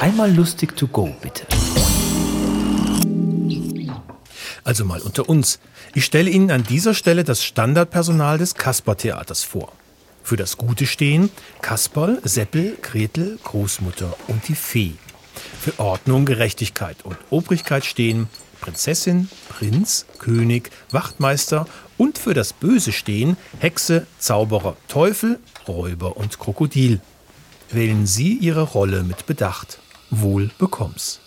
Einmal lustig to go, bitte. Also mal unter uns. Ich stelle Ihnen an dieser Stelle das Standardpersonal des Kasper-Theaters vor. Für das Gute stehen Kasperl, Seppel, Gretel, Großmutter und die Fee. Für Ordnung, Gerechtigkeit und Obrigkeit stehen Prinzessin, Prinz, König, Wachtmeister und für das Böse stehen Hexe, Zauberer, Teufel, Räuber und Krokodil. Wählen Sie Ihre Rolle mit Bedacht. Wohl bekomm's.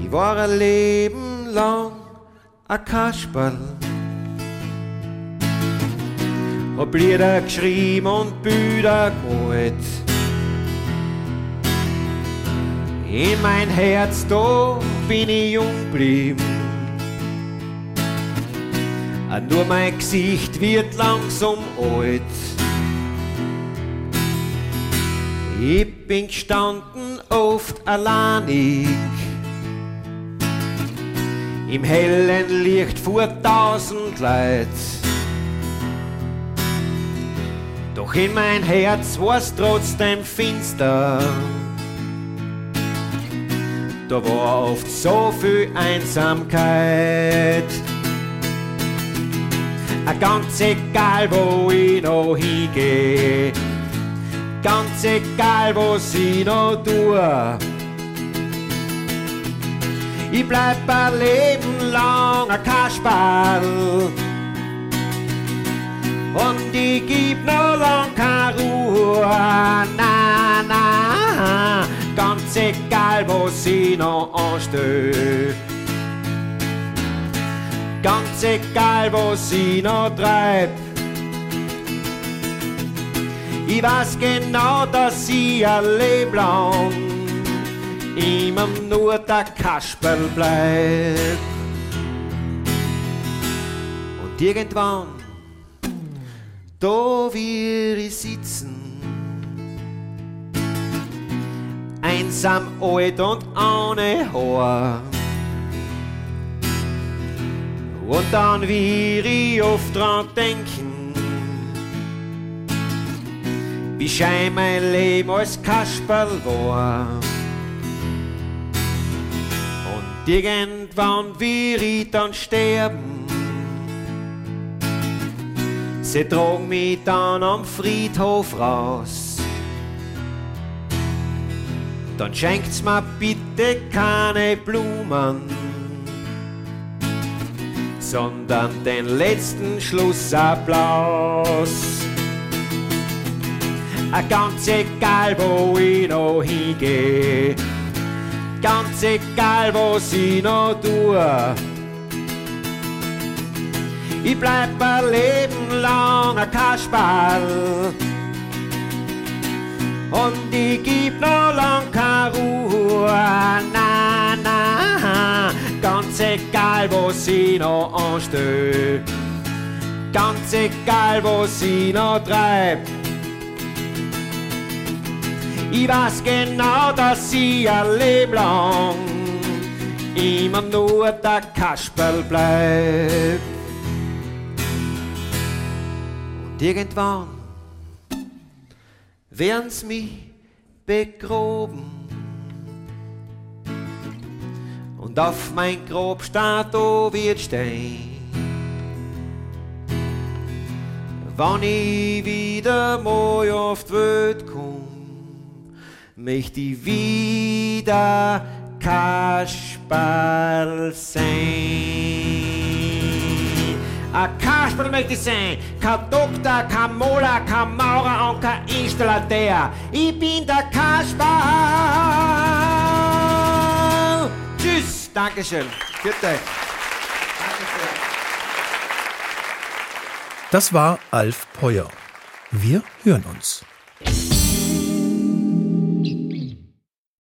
Ich war ein Leben lang ein Kasperl. Hab Lieder geschrieben und Bücher gemalt. In mein Herz, da bin ich jung geblieben. Nur mein Gesicht wird langsam alt. Ich bin gestanden oft alleinig im hellen Licht vor tausend Leid. Doch in mein Herz war's trotzdem finster. Da war oft so viel Einsamkeit. Ganz egal, wo ich noch hingehe, ganz egal, was ich noch tue. Ich bleib ein Leben lang ein Kasperl. Und ich gib noch lang keine Ruhe. Na, na, ganz egal, was ich noch anstelle. Ganz egal, was ich noch treib. Ich weiß genau, dass ich ein Leben lang immer nur der Kasperl bleibt. Und irgendwann, da wir ich sitzen, einsam alt und ohne Haar. Und dann wir ich oft dran denken, wie schein mein Leben als Kasperl war. Irgendwann wir ich dann sterben. Sie tragen mich dann am Friedhof raus. Dann schenkt's mir bitte keine Blumen, sondern den letzten Schlussapplaus. Ganz egal, wo ich noch hingehe ganz egal, was ich noch tue. Ich bleib ein Leben lang ein Kasperl. Und ich gib noch lang keine Ruhe. Na, na, ganz egal, was ich noch anstelle. Ganz egal, was ich noch treib. Ich weiß genau, dass ich ein Leben lang immer nur der Kasperl bleibt. Und irgendwann werden's mich begroben. Und auf mein da wird stehen. Wann ich wieder mal auf die Welt komm, möchte ich wieder Kasperl sein. Ein Kasperl möchte ich sein, kein Doktor, kein Mola, kein Maurer und kein Installateur. Ich bin der Kasperl. Tschüss, Dankeschön. Bitte. Das war Alf Peuer. Wir hören uns.